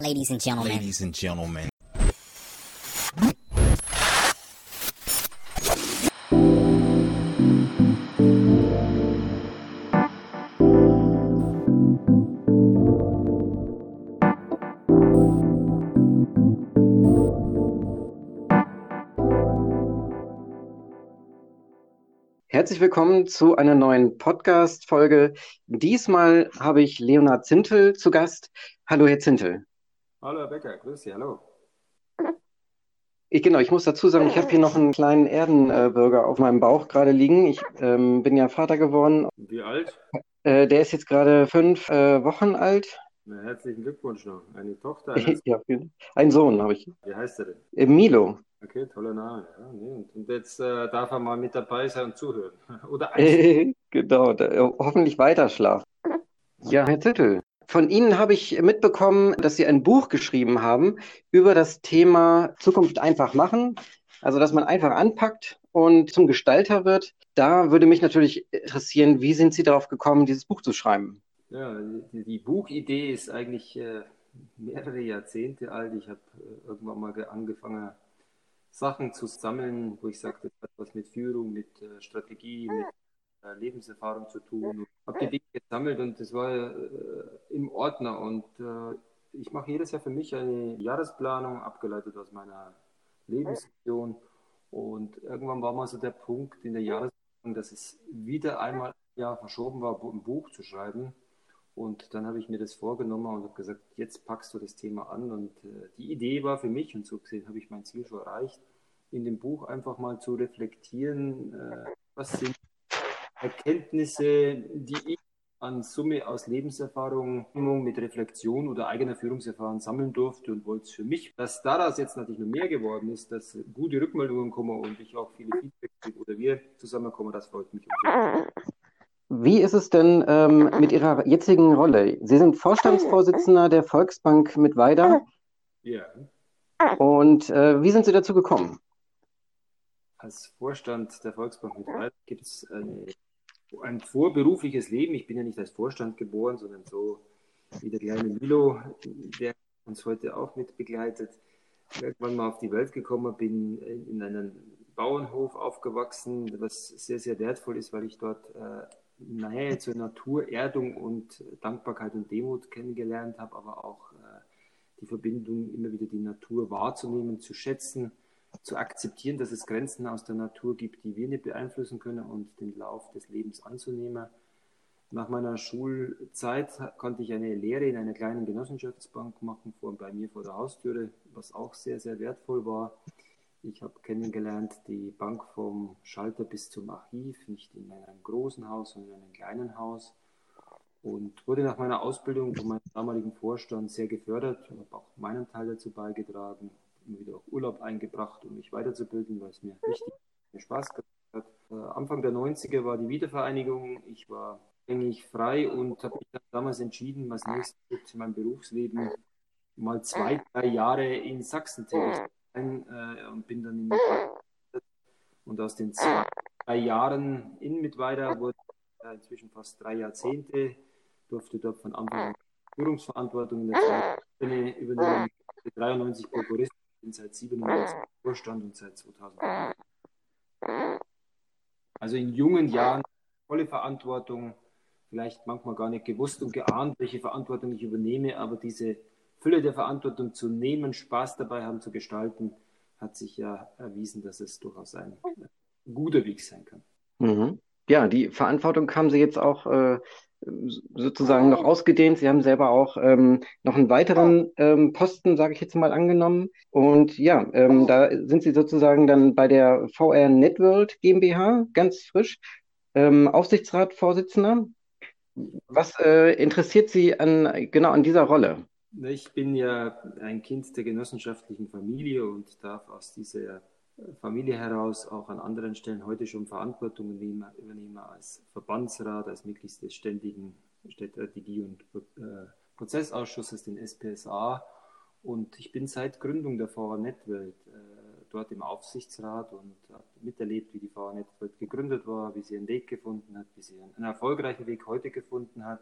Ladies and gentlemen. Ladies and gentlemen. Herzlich willkommen zu einer neuen Podcast-Folge. Diesmal habe ich Leonhard Zintel zu Gast. Hallo, Herr Zintel. Hallo Herr Becker, grüß Sie, hallo. Ich, genau, ich muss dazu sagen, ich habe hier noch einen kleinen Erdenbürger auf meinem Bauch gerade liegen. Ich ähm, bin ja Vater geworden. Wie alt? Äh, der ist jetzt gerade fünf äh, Wochen alt. Na, herzlichen Glückwunsch noch. Eine Tochter, ein, Ja, einen Sohn habe ich. wie heißt er denn? Äh, Milo. Okay, toller Name. Ja, nee. und, jetzt äh, darf er mal mit dabei sein und zuhören. Oder genau, da, äh, hoffentlich weiter schlafen. Ja, Herr Zintel, von Ihnen habe ich mitbekommen, dass Sie ein Buch geschrieben haben über das Thema Zukunft einfach machen. Also, dass man einfach anpackt und zum Gestalter wird. Da würde mich natürlich interessieren, wie sind Sie darauf gekommen, dieses Buch zu schreiben? Ja, die, Buchidee ist eigentlich äh, mehrere Jahrzehnte alt. Ich habe äh, irgendwann mal ge- angefangen, Sachen zu sammeln, wo ich sagte, das hat was mit Führung, mit äh, Strategie, mit Lebenserfahrung zu tun. Habe die Dinge gesammelt und das war äh, im Ordner. Und äh, ich mache jedes Jahr für mich eine Jahresplanung, abgeleitet aus meiner Lebensvision. Und irgendwann war mal so der Punkt in der Jahresplanung, dass es wieder einmal ein Jahr verschoben war, ein Buch zu schreiben. Und dann habe ich mir das vorgenommen und habe gesagt, jetzt packst du das Thema an. Und äh, die Idee war für mich, und so gesehen habe ich mein Ziel schon erreicht, in dem Buch einfach mal zu reflektieren, äh, was sind Erkenntnisse, die ich an Summe aus Lebenserfahrung mit Reflexion oder eigener Führungserfahrung sammeln durfte und wollte es für mich, dass daraus jetzt natürlich noch mehr geworden ist, dass gute Rückmeldungen kommen und ich auch viele Feedback kriege oder wir zusammenkommen, das freut mich. Wie ist es denn ähm, mit Ihrer jetzigen Rolle? Sie sind Vorstandsvorsitzender der Volksbank Mittweida. Ja. Und äh, wie sind Sie dazu gekommen? Als Vorstand der Volksbank mit Rhein gibt es eine, ein vorberufliches Leben. Ich bin ja nicht als Vorstand geboren, sondern so wie der kleine Milo, der uns heute auch mit begleitet. Irgendwann mal auf die Welt gekommen, bin in einem Bauernhof aufgewachsen, was sehr, sehr wertvoll ist, weil ich dort äh, Nähe zur Natur, Erdung und Dankbarkeit und Demut kennengelernt habe, aber auch äh, die Verbindung, immer wieder die Natur wahrzunehmen, zu schätzen, zu akzeptieren, dass es Grenzen aus der Natur gibt, die wir nicht beeinflussen können und den Lauf des Lebens anzunehmen. Nach meiner Schulzeit konnte ich eine Lehre in einer kleinen Genossenschaftsbank machen, vor, bei mir vor der Haustüre, was auch sehr, sehr wertvoll war. Ich habe kennengelernt die Bank vom Schalter bis zum Archiv, nicht in einem großen Haus, sondern in einem kleinen Haus. Und wurde nach meiner Ausbildung von meinem damaligen Vorstand sehr gefördert, habe auch meinen Teil dazu beigetragen, immer wieder auch Urlaub eingebracht, um mich weiterzubilden, weil es mir wichtig mir Spaß gemacht hat. Äh, Anfang der 90er war die Wiedervereinigung. Ich war eigentlich frei und habe mich dann damals entschieden, als nächstes in meinem Berufsleben mal zwei, drei Jahre in Sachsen tätig zu sein äh, und bin dann in und aus den zwei, drei Jahren in Mittweida wurde äh, inzwischen fast drei Jahrzehnte, durfte dort von Anfang an Führungsverantwortung in der zweiten Ebene übernehmen, 93 Prokurist, bin seit 97 im Vorstand und seit 2000. Also in jungen Jahren volle Verantwortung, vielleicht manchmal gar nicht gewusst und geahnt, welche Verantwortung ich übernehme, aber diese Fülle der Verantwortung zu nehmen, Spaß dabei haben zu gestalten, hat sich ja erwiesen, dass es durchaus ein guter Weg sein kann. Mhm. Ja, die Verantwortung haben Sie jetzt auch äh, sozusagen noch ausgedehnt. Sie haben selber auch ähm, noch einen weiteren ähm, Posten, sage ich jetzt mal, angenommen. Und ja, ähm, da sind Sie sozusagen dann bei der VR Networld GmbH, ganz frisch, ähm, Aufsichtsratsvorsitzender. Was äh, interessiert Sie an genau an dieser Rolle? Ich bin ja ein Kind der genossenschaftlichen Familie und darf aus dieser Familie heraus auch an anderen Stellen heute schon Verantwortung übernehmen als Verbandsrat, als Mitglied des ständigen Strategie- und äh, Prozessausschusses, den SPSA. Und ich bin seit Gründung der VR Netwelt äh, dort im Aufsichtsrat und habe miterlebt, wie die VR Netwelt gegründet war, wie sie einen Weg gefunden hat, wie sie einen erfolgreichen Weg heute gefunden hat.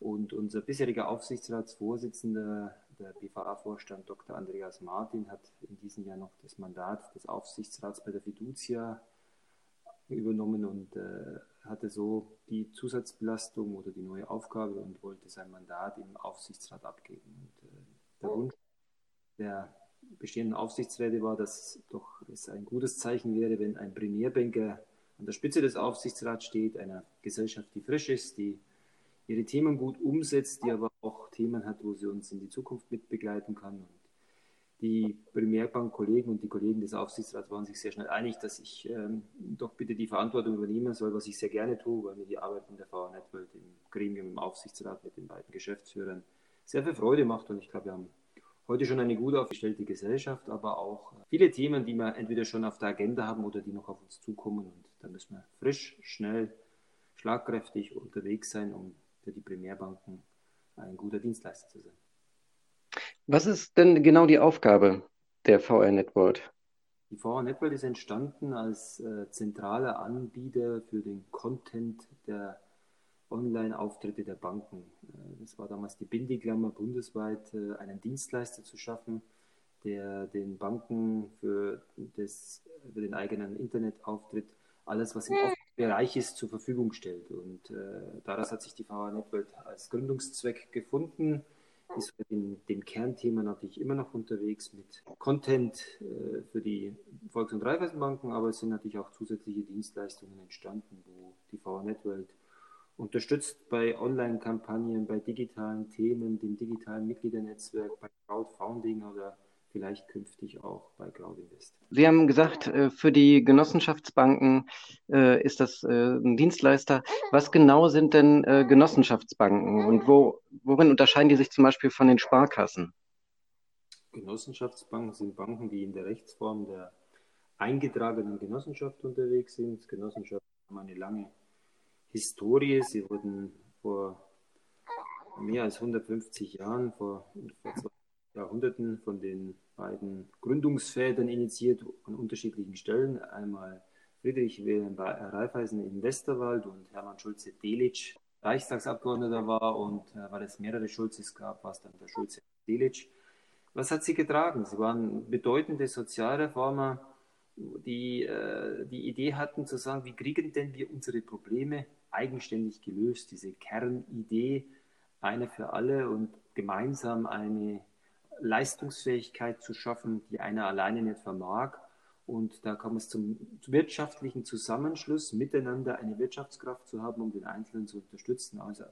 Und unser bisheriger Aufsichtsratsvorsitzender der BVA-Vorstand Dr. Andreas Martin hat in diesem Jahr noch das Mandat des Aufsichtsrats bei der Fiducia übernommen und äh, hatte so die Zusatzbelastung oder die neue Aufgabe und wollte sein Mandat im Aufsichtsrat abgeben. Und, äh, der Wunsch der bestehenden Aufsichtsräte war, dass doch es ein gutes Zeichen wäre, wenn ein Premierbanker an der Spitze des Aufsichtsrats steht, einer Gesellschaft, die frisch ist, die ihre Themen gut umsetzt, die aber auch Themen hat, wo sie uns in die Zukunft mit begleiten kann. Und die Primärbank-Kollegen und die Kollegen des Aufsichtsrats waren sich sehr schnell einig, dass ich ähm, doch bitte die Verantwortung übernehmen soll, was ich sehr gerne tue, weil mir die Arbeit in der VA Networld im Gremium, im Aufsichtsrat mit den beiden Geschäftsführern sehr viel Freude macht. Und ich glaube, wir haben heute schon eine gut aufgestellte Gesellschaft, aber auch viele Themen, die wir entweder schon auf der Agenda haben oder die noch auf uns zukommen. Und da müssen wir frisch, schnell, schlagkräftig unterwegs sein, um für die Primärbanken ein guter Dienstleister zu sein. Was ist denn genau die Aufgabe der VR Network? Die VR Network ist entstanden als äh, zentraler Anbieter für den Content der Online-Auftritte der Banken. Äh, das war damals die Bindeklammer, bundesweit äh, einen Dienstleister zu schaffen, der den Banken für, das, für den eigenen Internetauftritt alles, was im Bereich ist, zur Verfügung stellt. Und äh, daraus hat sich die VR Network als Gründungszweck gefunden. Ist in dem Kernthema natürlich immer noch unterwegs mit Content äh, für die Volks- und Raiffeisenbanken, aber es sind natürlich auch zusätzliche Dienstleistungen entstanden, wo die VR Network unterstützt bei Online-Kampagnen, bei digitalen Themen, dem digitalen Mitgliedernetzwerk, bei Crowdfunding oder vielleicht künftig auch bei Cloud Invest. Sie haben gesagt, äh, für die Genossenschaftsbanken äh, ist das äh, ein Dienstleister. Was genau sind denn Genossenschaftsbanken und wo, worin unterscheiden die sich zum Beispiel von den Sparkassen? Genossenschaftsbanken sind Banken, die in der Rechtsform der eingetragenen Genossenschaft unterwegs sind. Genossenschaften haben eine lange Historie. Sie wurden vor mehr als 150 Jahren, vor, vor Jahrhunderten von den beiden Gründungsvätern initiiert an unterschiedlichen Stellen. Einmal Friedrich Wilhelm Raiffeisen in Westerwald und Hermann Schulze-Delitzsch Reichstagsabgeordneter war und äh, weil es mehrere Schulzes gab, war es dann der Schulze Delitzsch. Was hat sie getragen? Sie waren bedeutende Sozialreformer, die äh, die Idee hatten zu sagen, wie kriegen denn wir unsere Probleme eigenständig gelöst? Diese Kernidee, eine für alle und gemeinsam eine Leistungsfähigkeit zu schaffen, die einer alleine nicht vermag. Und da kam es zum wirtschaftlichen Zusammenschluss, miteinander eine Wirtschaftskraft zu haben, um den Einzelnen zu unterstützen. Also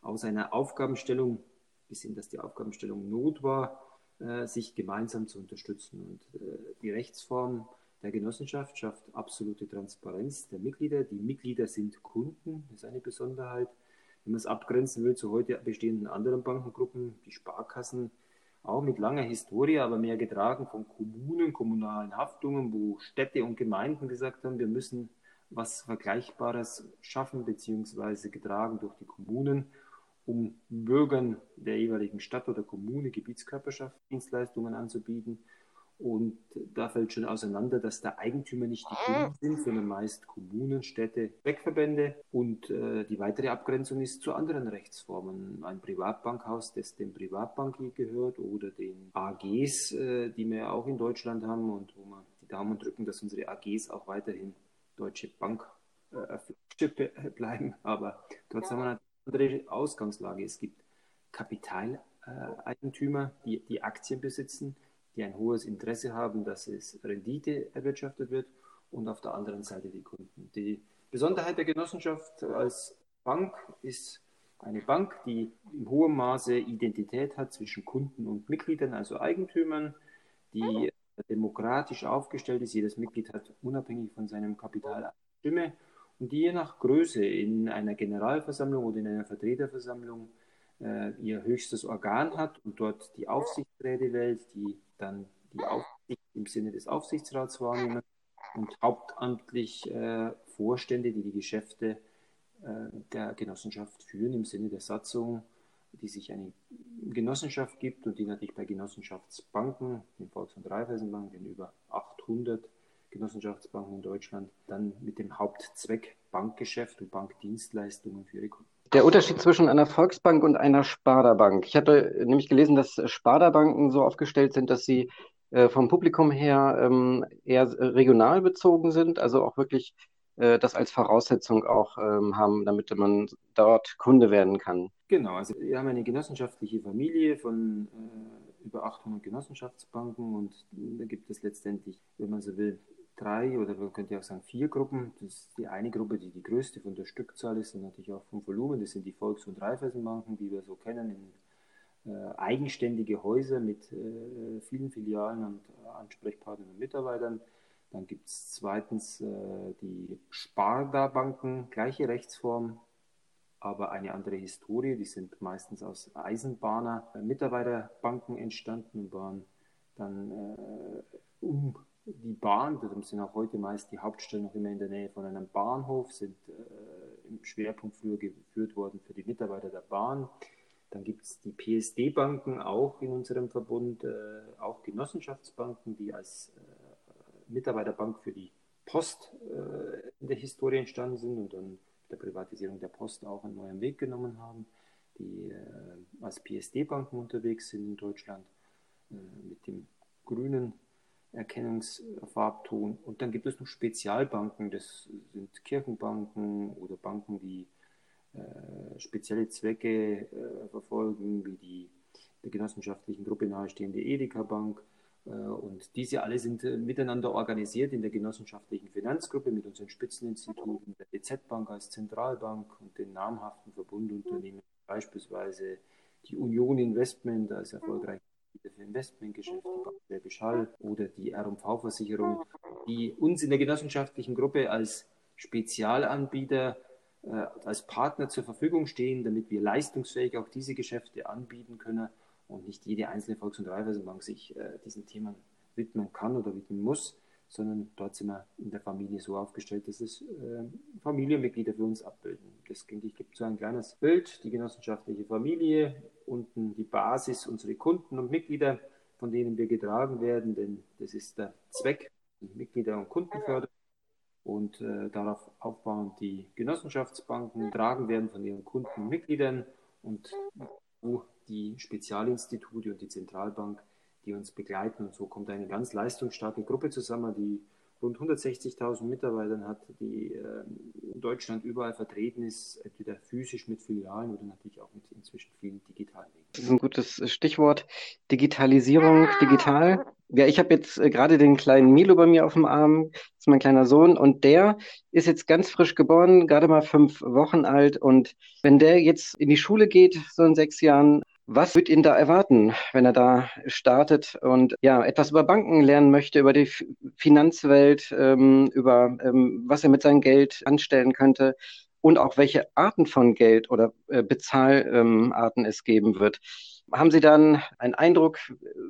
aus einer Aufgabenstellung, bis hin, dass die Aufgabenstellung Not war, äh, sich gemeinsam zu unterstützen. Und äh, die Rechtsform der Genossenschaft schafft absolute Transparenz der Mitglieder. Die Mitglieder sind Kunden, das ist eine Besonderheit. Wenn man es abgrenzen will zu heute bestehenden anderen Bankengruppen, die Sparkassen, auch mit langer Historie, aber mehr getragen von Kommunen, kommunalen Haftungen, wo Städte und Gemeinden gesagt haben, wir müssen was Vergleichbares schaffen, beziehungsweise getragen durch die Kommunen, um Bürgern der jeweiligen Stadt oder Kommune, Gebietskörperschaft Dienstleistungen anzubieten und da fällt schon auseinander, dass da Eigentümer nicht die Kunden sind, sondern meist Kommunen, Städte, Zweckverbände. Und äh, die weitere Abgrenzung ist zu anderen Rechtsformen. Ein Privatbankhaus, das dem Privatbank gehört oder den AGs, äh, die wir auch in Deutschland haben und wo wir die Daumen drücken, dass unsere AGs auch weiterhin Deutsche Bank äh, bleiben. Aber dort haben wir eine andere Ausgangslage. Es gibt Kapitaleigentümer, die, die Aktien besitzen die ein hohes Interesse haben, dass es Rendite erwirtschaftet wird und auf der anderen Seite die Kunden. Die Besonderheit der Genossenschaft als Bank ist eine Bank, die in hohem Maße Identität hat zwischen Kunden und Mitgliedern, also Eigentümern, die demokratisch aufgestellt ist. Jedes Mitglied hat unabhängig von seinem Kapital eine Stimme und die je nach Größe in einer Generalversammlung oder in einer Vertreterversammlung äh, ihr höchstes Organ hat und dort die Aufsichtsräte wählt, die dann die Aufsicht im Sinne des Aufsichtsrats wahrnehmen und hauptamtlich äh, Vorstände, die die Geschäfte äh, der Genossenschaft führen im Sinne der Satzung, die sich eine Genossenschaft gibt und die natürlich bei Genossenschaftsbanken, den Volks- und Raiffeisenbanken, den über 800 Genossenschaftsbanken in Deutschland, dann mit dem Hauptzweck Bankgeschäft und Bankdienstleistungen für ihre Kunden. Der Unterschied zwischen einer Volksbank und einer Sparda-Bank. Ich hatte nämlich gelesen, dass Sparda-Banken so aufgestellt sind, dass sie äh, vom Publikum her ähm, eher regional bezogen sind, also auch wirklich äh, das als Voraussetzung auch ähm, haben, damit man dort Kunde werden kann. Genau, also wir haben eine genossenschaftliche Familie von äh, über 800 Genossenschaftsbanken und da gibt es letztendlich, wenn man so will, drei oder man könnte auch sagen vier Gruppen. Das ist die eine Gruppe, die die größte von der Stückzahl ist und natürlich auch vom Volumen. Das sind die Volks- und Raiffeisenbanken, die wir so kennen, in äh, eigenständige Häuser mit äh, vielen Filialen und Ansprechpartnern und Mitarbeitern. Dann gibt es zweitens äh, die Sparda-Banken, gleiche Rechtsform, aber eine andere Historie. Die sind meistens aus Eisenbahner-Mitarbeiterbanken äh, entstanden und waren dann äh, um die Bahn, darum sind auch heute meist die Hauptstellen noch immer in der Nähe von einem Bahnhof, sind äh, im Schwerpunkt früher geführt worden für die Mitarbeiter der Bahn. Dann gibt es die PSD-Banken auch in unserem Verbund, äh, auch Genossenschaftsbanken, die als äh, Mitarbeiterbank für die Post äh, in der Historie entstanden sind und dann mit der Privatisierung der Post auch einen neuen Weg genommen haben, die äh, als PSD-Banken unterwegs sind in Deutschland äh, mit dem grünen Erkennungsfarbton. Und dann gibt es noch Spezialbanken, das sind Kirchenbanken oder Banken, die äh, spezielle Zwecke äh, verfolgen, wie die der genossenschaftlichen Gruppe nahestehende Edeka Bank äh, und diese alle sind äh, miteinander organisiert in der genossenschaftlichen Finanzgruppe mit unseren Spitzeninstituten, der DZ Bank als Zentralbank und den namhaften Verbundunternehmen, beispielsweise die Union Investment als erfolgreich für Investmentgeschäft, die Bank Schwäbisch Hall oder die R&V-Versicherung, die uns in der genossenschaftlichen Gruppe als Spezialanbieter, äh, als Partner zur Verfügung stehen, damit wir leistungsfähig auch diese Geschäfte anbieten können und nicht jede einzelne Volks- und Raiffeisenbank sich äh, diesen Themen widmen kann oder widmen muss, sondern dort sind wir in der Familie so aufgestellt, dass es äh, Familienmitglieder für uns abbilden. Das denke ich gibt so ein kleines Bild, die genossenschaftliche Familie, unten die Basis, unsere Kunden und Mitglieder, von denen wir getragen werden, denn das ist der Zweck, Mitglieder und Kundenförderung. Und äh, darauf aufbauend die Genossenschaftsbanken getragen werden von ihren Kunden und Mitgliedern und die Spezialinstitute und die Zentralbank, die uns begleiten. Und so kommt eine ganz leistungsstarke Gruppe zusammen, die rund 160.000 Mitarbeitern hat, die äh, in Deutschland überall vertreten ist, entweder physisch mit Filialen oder natürlich auch mit inzwischen vielen digitalen Wegen. Das ist ein gutes Stichwort. Digitalisierung, digital. Ja, ich habe jetzt äh, gerade den kleinen Milo bei mir auf dem Arm, das ist mein kleiner Sohn, und der ist jetzt ganz frisch geboren, gerade mal fünf Wochen alt. Und wenn der jetzt in die Schule geht, so in sechs Jahren, was wird ihn da erwarten, wenn er da startet und ja etwas über Banken lernen möchte, über die Finanzwelt, ähm, über ähm, was er mit seinem Geld anstellen könnte und auch welche Arten von Geld oder äh, Bezahlarten es geben wird? Haben Sie dann einen Eindruck?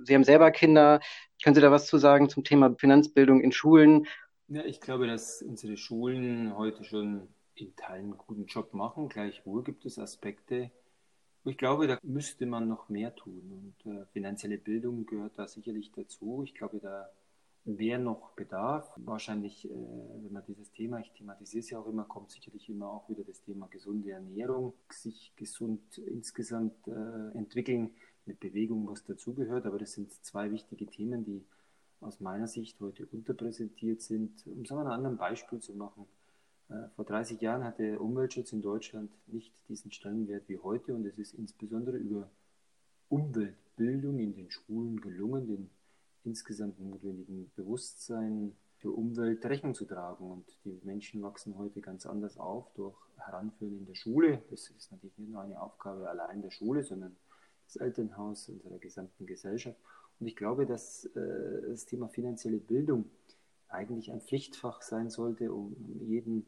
Sie haben selber Kinder. Können Sie da was zu sagen zum Thema Finanzbildung in Schulen? Ja, ich glaube, dass unsere Schulen heute schon in Teilen einen guten Job machen. Gleichwohl gibt es Aspekte, ich glaube, da müsste man noch mehr tun und äh, finanzielle Bildung gehört da sicherlich dazu. Ich glaube, da wäre noch Bedarf. Wahrscheinlich, äh, wenn man dieses Thema, ich thematisiere es ja auch immer, kommt sicherlich immer auch wieder das Thema gesunde Ernährung, sich gesund insgesamt äh, entwickeln, mit Bewegung, was dazugehört. Aber das sind zwei wichtige Themen, die aus meiner Sicht heute unterpräsentiert sind. Um es an einem anderen Beispiel zu machen, vor 30 Jahren hatte Umweltschutz in Deutschland nicht diesen Stellenwert wie heute und es ist insbesondere über Umweltbildung in den Schulen gelungen, den insgesamt notwendigen Bewusstsein für Umwelt Rechnung zu tragen. Und die Menschen wachsen heute ganz anders auf durch Heranführen in der Schule. Das ist natürlich nicht nur eine Aufgabe allein der Schule, sondern des Elternhaus, unserer gesamten Gesellschaft. Und ich glaube, dass äh, das Thema finanzielle Bildung eigentlich ein Pflichtfach sein sollte, um jeden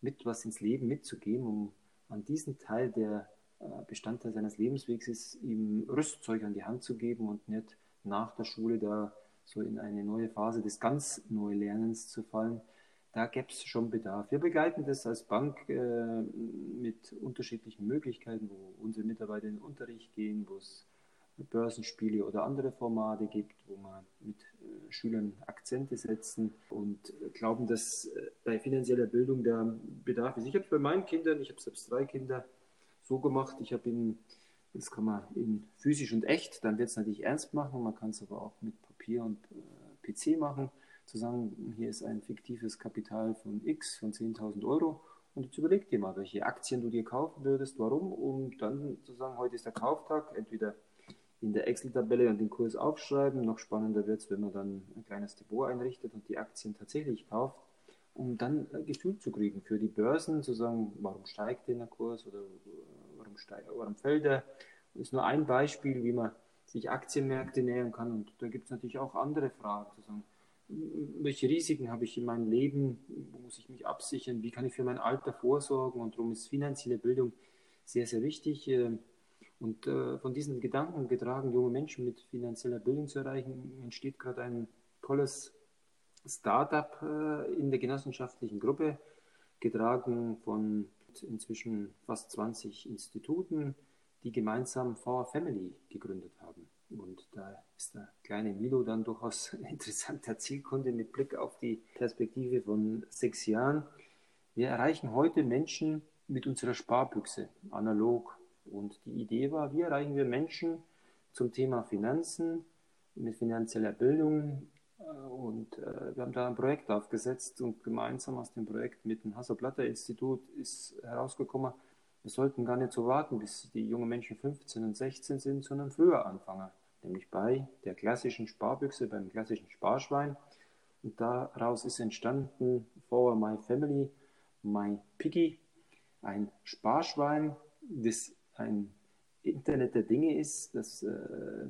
mit was ins Leben mitzugeben, um an diesen Teil, der äh, Bestandteil seines Lebenswegs ist, ihm Rüstzeug an die Hand zu geben und nicht nach der Schule da so in eine neue Phase des ganz Neulernens zu fallen. Da gäbe es schon Bedarf. Wir begleiten das als Bank äh, mit unterschiedlichen Möglichkeiten, wo unsere Mitarbeiter in den Unterricht gehen, wo es Börsenspiele oder andere Formate gibt, wo man mit äh, Schülern Akzente setzen und glauben, dass äh, bei finanzieller Bildung der Bedarf ist. Ich habe es bei meinen Kindern, ich habe selbst drei Kinder, so gemacht, ich habe ihn, das kann man in physisch und echt, dann wird es natürlich ernst machen, man kann es aber auch mit Papier und äh, PC machen, zu sagen, hier ist ein fiktives Kapital von X, von 10.000 Euro. Und jetzt überleg dir mal, welche Aktien du dir kaufen würdest, warum, und dann zu sagen, heute ist der Kauftag, entweder in der Excel-Tabelle und den Kurs aufschreiben. Noch spannender wird es, wenn man dann ein kleines Depot einrichtet und die Aktien tatsächlich kauft, um dann ein Gefühl zu kriegen für die Börsen, zu sagen, warum steigt denn der Kurs oder warum, steigt, warum fällt er. Das ist nur ein Beispiel, wie man sich Aktienmärkte nähern kann. Und da gibt es natürlich auch andere Fragen, zu sagen, welche Risiken habe ich in meinem Leben, wo muss ich mich absichern, wie kann ich für mein Alter vorsorgen und darum ist finanzielle Bildung sehr, sehr wichtig. Und äh, von diesen Gedanken getragen, junge Menschen mit finanzieller Bildung zu erreichen, entsteht gerade ein tolles Startup äh, in der genossenschaftlichen Gruppe, getragen von inzwischen fast 20 Instituten, die gemeinsam VR Family gegründet haben. Und da ist der kleine Milo dann durchaus ein interessanter Zielkunde mit Blick auf die Perspektive von sechs Jahren. Wir erreichen heute Menschen mit unserer Sparbüchse, analog, und die Idee war, wie erreichen wir Menschen zum Thema Finanzen, mit finanzieller Bildung. Äh, und äh, wir haben da ein Projekt aufgesetzt und gemeinsam aus dem Projekt mit dem Hasso-Platter-Institut ist herausgekommen, wir sollten gar nicht so warten, bis die jungen Menschen 15 und 16 sind, sondern früher anfangen, nämlich bei der klassischen Sparbüchse, beim klassischen Sparschwein. Und daraus ist entstanden For My Family, My Piggy, ein Sparschwein, das ein Internet der Dinge ist, das äh,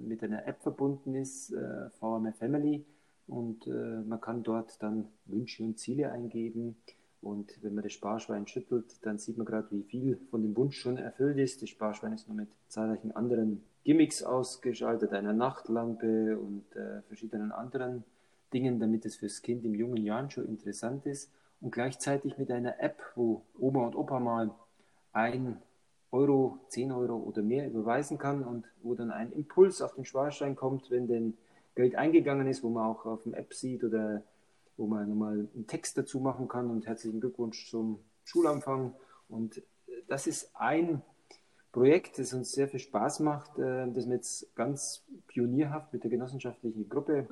mit einer App verbunden ist, äh, VMF Family. Und äh, man kann dort dann Wünsche und Ziele eingeben. Und wenn man das Sparschwein schüttelt, dann sieht man gerade, wie viel von dem Wunsch schon erfüllt ist. Das Sparschwein ist nur mit zahlreichen anderen Gimmicks ausgeschaltet, einer Nachtlampe und äh, verschiedenen anderen Dingen, damit es fürs Kind in jungen Jahren schon interessant ist. Und gleichzeitig mit einer App, wo Oma und Opa mal ein Euro, 10 Euro oder mehr überweisen kann und wo dann ein Impuls auf den Sparschein kommt, wenn denn Geld eingegangen ist, wo man auch auf dem App sieht oder wo man nochmal einen Text dazu machen kann und herzlichen Glückwunsch zum Schulanfang. Und das ist ein Projekt, das uns sehr viel Spaß macht, äh, das wir jetzt ganz pionierhaft mit der genossenschaftlichen Gruppe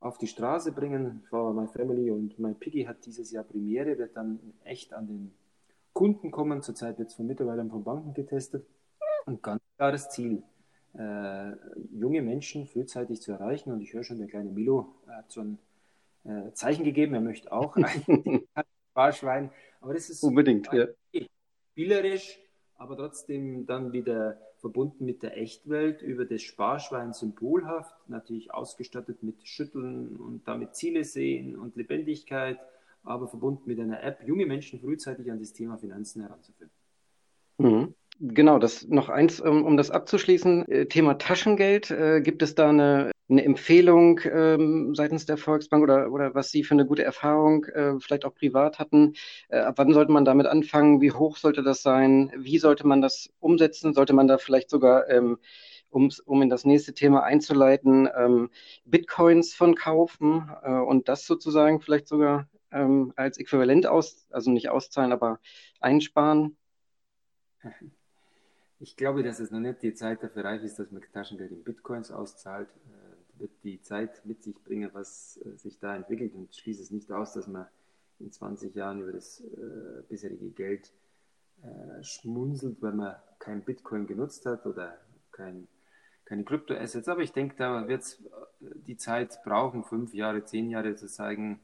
auf die Straße bringen. For My Family und My Piggy hat dieses Jahr Premiere, wird dann echt an den Kunden kommen. Zurzeit wird es von Mitarbeitern von Banken getestet. Und ganz klares Ziel, äh, junge Menschen frühzeitig zu erreichen. Und ich höre schon, der kleine Milo hat schon äh, Zeichen gegeben, er möchte auch ein Sparschwein. Aber das ist unbedingt ja. spielerisch, aber trotzdem dann wieder verbunden mit der Echtwelt über das Sparschwein symbolhaft, natürlich ausgestattet mit Schütteln und damit Ziele sehen und Lebendigkeit aber verbunden mit einer App, junge Menschen frühzeitig an das Thema Finanzen heranzuführen. Mhm. Genau, das noch eins, um, das abzuschließen. Äh, Thema Taschengeld. Äh, gibt es da eine, eine Empfehlung ähm, seitens der Volksbank oder, oder was Sie für eine gute Erfahrung äh, vielleicht auch privat hatten? Äh, ab wann sollte man damit anfangen? Wie hoch sollte das sein? Wie sollte man das umsetzen? Sollte man da vielleicht sogar, ähm, um in das nächste Thema einzuleiten, ähm, Bitcoins von kaufen äh, und das sozusagen vielleicht sogar ähm, als Äquivalent aus, also nicht auszahlen, aber einsparen? Ich glaube, dass es noch nicht die Zeit dafür reif ist, dass man Taschengeld in Bitcoins auszahlt. Äh, wird die Zeit mit sich bringen, was äh, sich da entwickelt und schließe es nicht aus, dass man in 20 Jahren über das äh, bisherige Geld äh, schmunzelt, weil man kein Bitcoin genutzt hat oder kein, keine Kryptoassets. Aber ich denke, da wird es äh, die Zeit brauchen, fünf Jahre, zehn Jahre zu zeigen,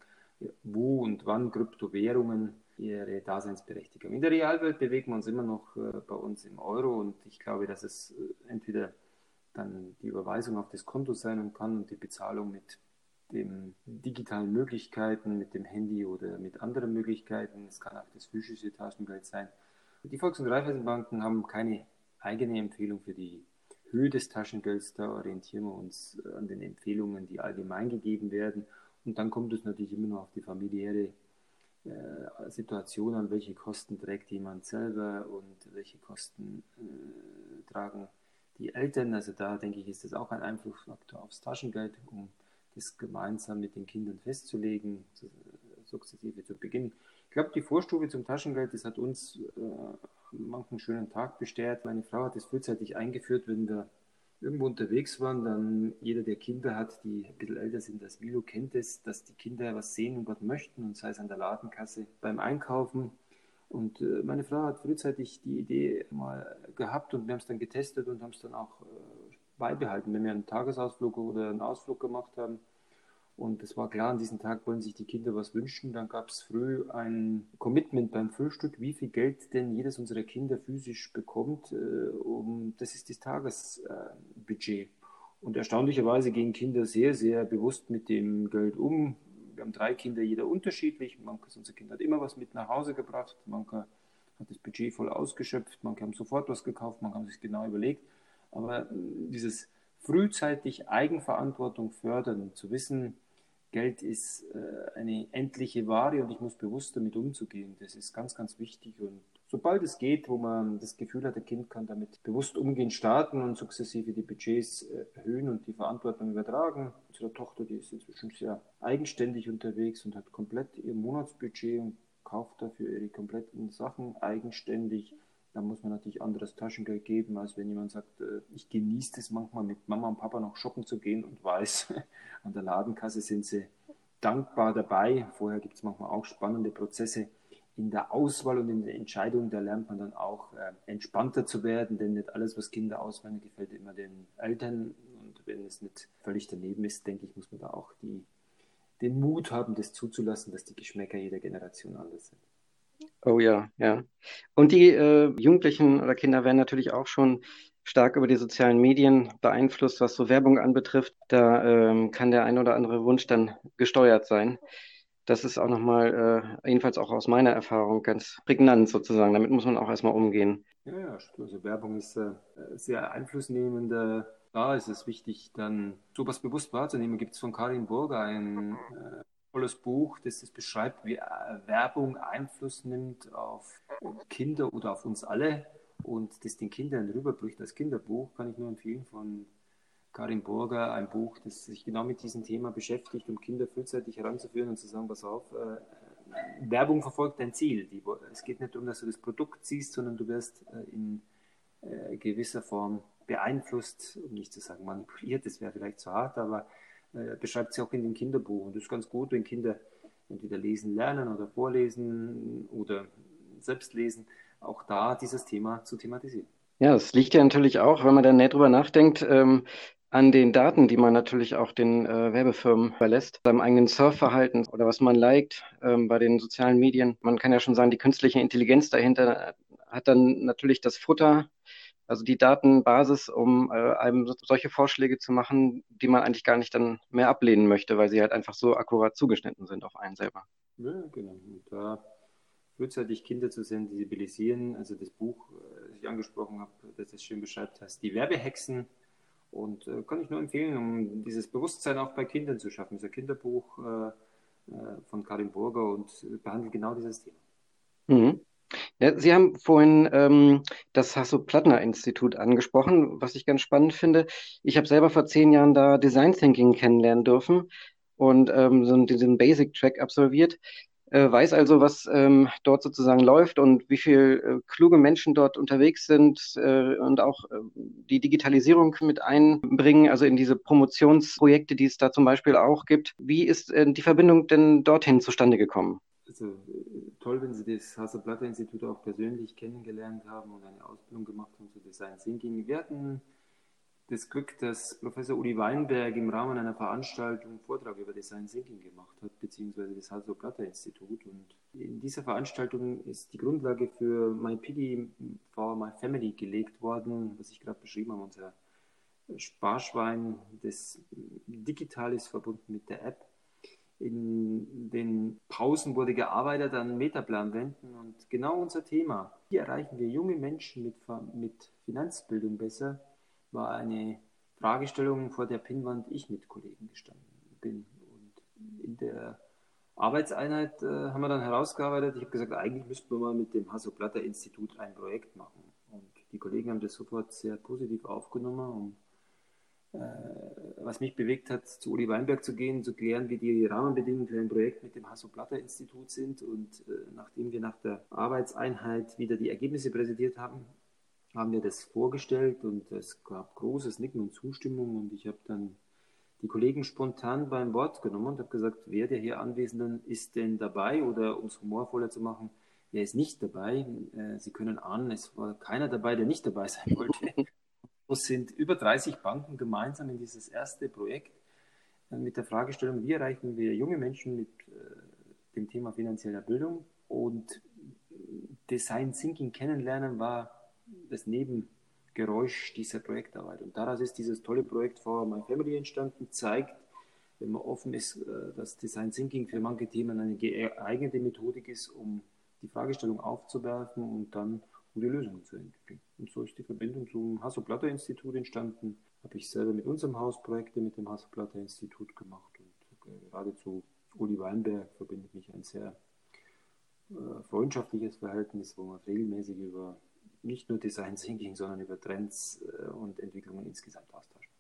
wo und wann Kryptowährungen ihre Daseinsberechtigung. In der Realwelt bewegen wir uns immer noch äh, bei uns im Euro und ich glaube, dass es äh, entweder dann die Überweisung auf das Konto sein kann und die Bezahlung mit den digitalen Möglichkeiten, mit dem Handy oder mit anderen Möglichkeiten. Es kann auch das physische Taschengeld sein. Die Volks- und Raiffeisenbanken haben keine eigene Empfehlung für die Höhe des Taschengelds. Da orientieren wir uns an den Empfehlungen, die allgemein gegeben werden. Und dann kommt es natürlich immer noch auf die familiäre äh, Situation an, welche Kosten trägt jemand selber und welche Kosten äh, tragen die Eltern. Also da denke ich, ist das auch ein Einflussfaktor aufs Taschengeld, um das gemeinsam mit den Kindern festzulegen, sukzessive zu beginnen. Ich glaube, die Vorstufe zum Taschengeld, das hat uns äh, manchen schönen Tag bestätigt. Meine Frau hat es frühzeitig eingeführt, wenn wir irgendwo unterwegs waren, dann jeder, der Kinder hat, die ein bisschen älter sind als Milo, kennt es, dass die Kinder was sehen und was möchten und sei es an der Ladenkasse beim Einkaufen. Und äh, meine Frau hat frühzeitig die Idee mal gehabt und wir haben es dann getestet und haben es dann auch äh, beibehalten, wenn wir einen Tagesausflug oder einen Ausflug gemacht haben und es war klar, an diesem Tag wollen sich die Kinder was wünschen. Dann gab es früh ein Commitment beim Frühstück, wie viel Geld denn jedes unserer Kinder physisch bekommt. Äh, um, das ist das Tagesbudget. Und erstaunlicherweise gehen Kinder sehr, sehr bewusst mit dem Geld um. Wir haben drei Kinder, jeder unterschiedlich. Manches unserer Kinder hat immer was mit nach Hause gebracht. Manche hat das Budget voll ausgeschöpft. Manche haben sofort was gekauft. Manche haben sich genau überlegt. Aber äh, dieses frühzeitig Eigenverantwortung fördern, zu wissen, Geld ist äh, eine endliche Ware und ich muss bewusst damit umzugehen. Das ist ganz, ganz wichtig. Und sobald es geht, wo man das Gefühl hat, der Kind kann damit bewusst umgehen, starten und sukzessive die Budgets äh, erhöhen und die Verantwortung übertragen. Unsere Tochter, die ist inzwischen sehr eigenständig unterwegs und hat komplett ihr Monatsbudget und kauft dafür ihre kompletten Sachen eigenständig. Da muss man natürlich anderes Taschengeld geben, als wenn jemand sagt, äh, ich genieße es manchmal mit Mama und Papa noch shoppen zu gehen und weiß, an der Ladenkasse sind sie dankbar dabei. Vorher gibt es manchmal auch spannende Prozesse in der Auswahl und in der Entscheidung. Da lernt man dann auch äh, entspannter zu werden, denn nicht alles, was Kinder auswählen, gefällt immer den Eltern. Und wenn es nicht völlig daneben ist, denke ich, muss man da auch die, den Mut haben, das zuzulassen, dass die Geschmäcker jeder Generation anders sind. Oh ja, ja. Und die äh, Jugendlichen oder Kinder werden natürlich auch schon stark über die sozialen Medien beeinflusst, was so Werbung anbetrifft. Da ähm, kann der ein oder andere Wunsch dann gesteuert sein. Das ist auch nochmal, äh, jedenfalls auch aus meiner Erfahrung, ganz prägnant sozusagen. Damit muss man auch erstmal umgehen. Ja, ja, also Werbung ist äh, sehr einflussnehmend. Da ist es wichtig, dann sowas bewusst wahrzunehmen. Gibt es von Karin Burger ein äh, tolles Buch, das das beschreibt, wie äh, Werbung Einfluss nimmt auf Kinder oder auf uns alle und das den Kindern rüberbricht als Kinderbuch, kann ich nur empfehlen von Karin Burger, ein Buch, das sich genau mit diesem Thema beschäftigt, um Kinder frühzeitig heranzuführen und zu sagen, pass auf, äh, Werbung verfolgt dein Ziel. Die, es geht nicht darum, dass du das Produkt siehst, sondern du wirst äh, in äh, gewisser Form beeinflusst, um nicht zu sagen manipuliert, das wäre vielleicht zu hart, aber äh, beschreibt sie auch in dem Kinderbuch. Und das ist ganz gut, wenn Kinder entweder lesen lernen oder vorlesen oder selbst lesen, auch da dieses Thema zu thematisieren. Ja, es liegt ja natürlich auch, wenn man dann näher drüber nachdenkt, ähm, an den Daten, die man natürlich auch den äh, Werbefirmen verlässt, seinem eigenen Surfverhalten oder was man liked ähm, bei den sozialen Medien. Man kann ja schon sagen, die künstliche Intelligenz dahinter hat dann natürlich das Futter also die Datenbasis, um äh, einem solche Vorschläge zu machen, die man eigentlich gar nicht dann mehr ablehnen möchte, weil sie halt einfach so akkurat zugeschnitten sind auf einen selber. Ja, genau. Und da frühzeitig Kinder zu sensibilisieren, also das Buch, äh, das ich angesprochen habe, das es schön beschreibt, heißt Die Werbehexen. Und äh, kann ich nur empfehlen, um dieses Bewusstsein auch bei Kindern zu schaffen. Das ist ein Kinderbuch äh, äh von Karin Burger und behandelt genau dieses Thema. Mhm. Ja, Sie haben vorhin ähm, das Hasso-Plattner-Institut angesprochen, was ich ganz spannend finde. Ich habe selber vor zehn Jahren da Design Thinking kennenlernen dürfen und ähm, so diesen Basic-Track absolviert. Äh, weiß also, was ähm, dort sozusagen läuft und wie viel äh, kluge Menschen dort unterwegs sind äh, und auch äh, die Digitalisierung mit einbringen, also in diese Promotionsprojekte, die es da zum Beispiel auch gibt. Wie ist äh, die Verbindung denn dorthin zustande gekommen? Also toll, wenn Sie das Hasselblatter-Institut auch persönlich kennengelernt haben und eine Ausbildung gemacht haben zu Design Thinking. Wir hatten das Glück, dass Professor Uli Weinberg im Rahmen einer Veranstaltung einen Vortrag über Design Thinking gemacht hat, beziehungsweise das Hasso-Platter-Institut. Und in dieser Veranstaltung ist die Grundlage für My Piggy for My Family gelegt worden, was ich gerade beschrieben habe, unser Sparschwein, das digital ist, verbunden mit der App in den Pausen wurde gearbeitet an Metaplanwänden und genau unser Thema, wie erreichen wir junge Menschen mit, mit Finanzbildung besser, war eine Fragestellung, vor der Pinnwand ich mit Kollegen gestanden bin. Und in der Arbeitseinheit äh, haben wir dann herausgearbeitet, ich habe gesagt, eigentlich müssten wir mal mit dem Hasso-Platter-Institut ein Projekt machen. Und die Kollegen haben das sofort sehr positiv aufgenommen und was mich bewegt hat, zu Uli Weinberg zu gehen, zu klären, wie die Rahmenbedingungen für ein Projekt mit dem Hasso-Platter-Institut sind. Und äh, nachdem wir nach der Arbeitseinheit wieder die Ergebnisse präsentiert haben, haben wir das vorgestellt und es gab großes Nicken und Zustimmung. Und ich habe dann die Kollegen spontan beim Wort genommen und habe gesagt, wer der hier Anwesenden ist denn dabei oder um es humorvoller zu machen, wer ist nicht dabei? Äh, Sie können ahnen, es war keiner dabei, der nicht dabei sein wollte. Sind über 30 Banken gemeinsam in dieses erste Projekt mit der Fragestellung, wie erreichen wir junge Menschen mit äh, dem Thema finanzieller Bildung und Design Thinking kennenlernen war das Nebengeräusch dieser Projektarbeit. Und daraus ist dieses tolle Projekt For My Family entstanden, zeigt, wenn man offen ist, äh, dass Design Thinking für manche Themen eine geeignete Methodik ist, um die Fragestellung aufzuwerfen und dann die Lösungen zu entwickeln. Und so ist die Verbindung zum Hasso-Platter-Institut entstanden. Habe ich selber mit unserem Haus Projekte mit dem Hasso-Platter-Institut gemacht und äh, gerade zu Uli Weinberg verbindet mich ein sehr äh, freundschaftliches Verhältnis, wo man regelmäßig über nicht nur Design Thinking, sondern über Trends äh, und Entwicklungen insgesamt austauschen.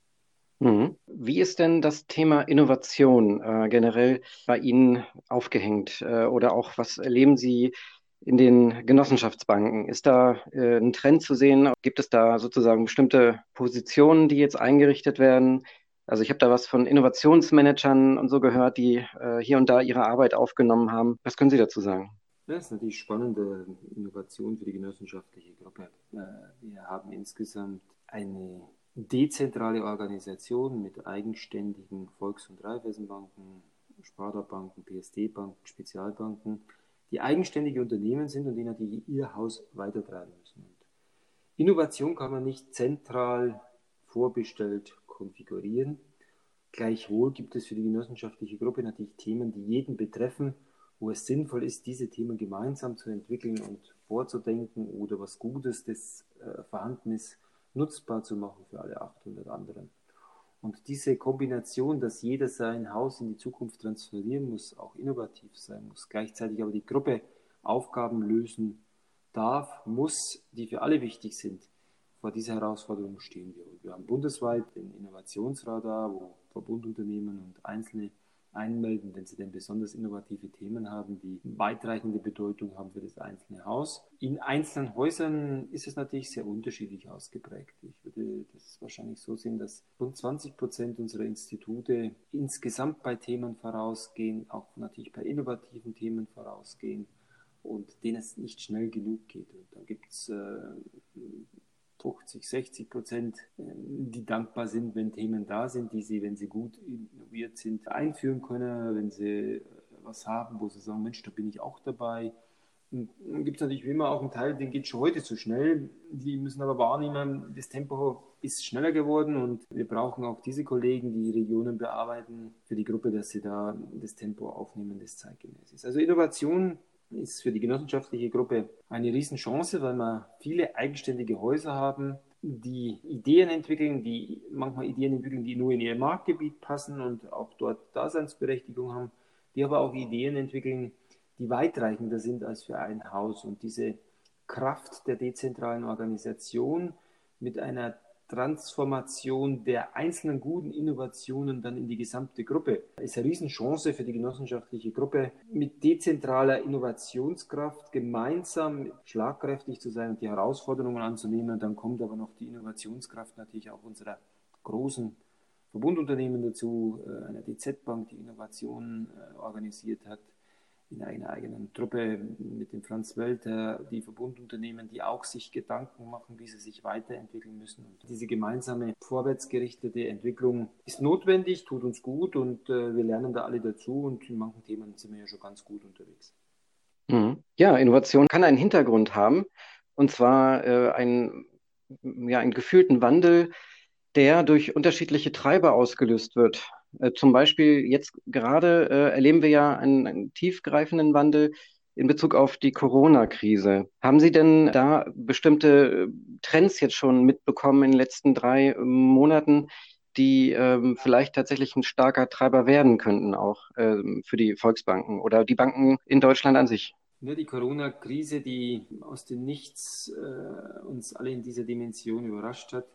Mhm. Wie ist denn das Thema Innovation äh, generell bei Ihnen aufgehängt? Äh, oder auch was erleben Sie in den Genossenschaftsbanken? Ist da äh, ein Trend zu sehen? Gibt es da sozusagen bestimmte Positionen, die jetzt eingerichtet werden? Also ich habe da was von Innovationsmanagern und so gehört, die äh, hier und da ihre Arbeit aufgenommen haben. Was können Sie dazu sagen? Das ist natürlich spannende Innovation für die genossenschaftliche Gruppe. Äh, wir haben insgesamt eine dezentrale Organisation mit eigenständigen Volks- und Raiffeisenbanken, Sparda-Banken, PSD-Banken, Spezialbanken die eigenständige Unternehmen sind und die natürlich ihr Haus weitertreiben müssen. Und Innovation kann man nicht zentral vorbestellt konfigurieren. Gleichwohl gibt es für die genossenschaftliche Gruppe natürlich Themen, die jeden betreffen, wo es sinnvoll ist, diese Themen gemeinsam zu entwickeln und vorzudenken oder was Gutes, das äh, vorhanden ist, nutzbar zu machen für alle 800 anderen. Und diese Kombination, dass jeder sein Haus in die Zukunft transferieren muss, auch innovativ sein muss, gleichzeitig aber die Gruppe Aufgaben lösen darf, muss, die für alle wichtig sind, vor dieser Herausforderung stehen wir. Und wir haben bundesweit den Innovationsradar, wo Verbundunternehmen und einzelne einmelden, wenn sie denn besonders innovative Themen haben, die weitreichende Bedeutung haben für das einzelne Haus. In einzelnen Häusern ist es natürlich sehr unterschiedlich ausgeprägt. Ich würde das wahrscheinlich so sehen, dass rund 20 Prozent unserer Institute insgesamt bei Themen vorausgehen, auch natürlich bei innovativen Themen vorausgehen und denen es nicht schnell genug geht. Und da gibt es äh, 50, 60 Prozent, ähm, die dankbar sind, wenn Themen da sind, die sie, wenn sie gut innoviert sind, einführen können, wenn sie äh, was haben, wo sie sagen, Mensch, da bin ich auch dabei. Und dann gibt es natürlich wie immer auch einen Teil, den geht schon heute zu schnell. Die müssen aber wahrnehmen, das Tempo ist schneller geworden und wir brauchen auch diese Kollegen, die Regionen bearbeiten, für die Gruppe, dass sie da das Tempo aufnehmen, das zeitgemäß ist. Also Innovation ist für die genossenschaftliche Gruppe eine Riesenchance, weil wir viele eigenständige Häuser haben, die Ideen entwickeln, die manchmal Ideen entwickeln, die nur in ihr Marktgebiet passen und auch dort Daseinsberechtigung haben, die aber auch Ideen entwickeln, die weitreichender sind als für ein Haus. Und diese Kraft der dezentralen Organisation mit einer Transformation der einzelnen guten Innovationen dann in die gesamte Gruppe. Das ist eine Riesenchance für die genossenschaftliche Gruppe, mit dezentraler Innovationskraft gemeinsam schlagkräftig zu sein und die Herausforderungen anzunehmen. Dann kommt aber noch die Innovationskraft natürlich auch unserer großen Verbundunternehmen dazu, äh, einer DZ-Bank, die Innovationen äh, organisiert hat, in einer eigenen Truppe mit dem Franz Welter, die Verbundunternehmen, die auch sich Gedanken machen, wie sie sich weiterentwickeln müssen. Und diese gemeinsame vorwärtsgerichtete Entwicklung ist notwendig, tut uns gut und äh, wir lernen da alle dazu und in manchen Themen sind wir ja schon ganz gut unterwegs. Mhm. Ja, Innovation kann einen Hintergrund haben und zwar äh, einen, ja, einen gefühlten Wandel, der durch unterschiedliche Treiber ausgelöst wird. Äh, zum Beispiel jetzt gerade äh, erleben wir ja einen, einen tiefgreifenden Wandel in Bezug auf die Corona-Krise. Haben Sie denn da bestimmte äh, Trends jetzt schon mitbekommen in den letzten drei ähm, Monaten, die ähm, vielleicht tatsächlich ein starker Treiber werden könnten, auch ähm, für die Volksbanken oder die Banken in Deutschland an sich? Ja, die Corona-Krise, die aus dem Nichts äh, uns alle in dieser Dimension überrascht hat,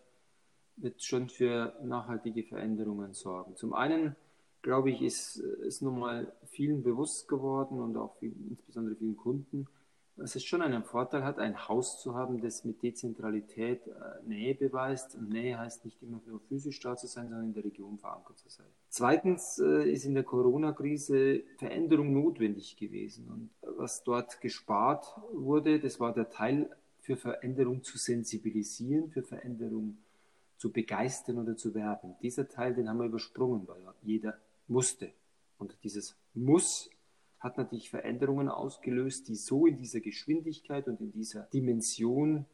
wird schon für nachhaltige Veränderungen sorgen. Zum einen, glaube ich, ist, ist nun mal vielen bewusst geworden und auch viel, insbesondere vielen Kunden, dass es schon einen Vorteil hat, ein Haus zu haben, das mit Dezentralität äh, Nähe beweist. Und Nähe heißt nicht immer nur physisch da zu sein, sondern in der Region verankert zu sein. Zweitens äh, ist in der Corona-Krise Veränderung notwendig gewesen. Und was dort gespart wurde, das war der Teil für Veränderung zu sensibilisieren, für Veränderung zu begeistern oder zu werben. Dieser Teil, den haben wir übersprungen, weil jeder musste. Und dieses Muss hat natürlich Veränderungen ausgelöst, die so in dieser Geschwindigkeit und in dieser Dimension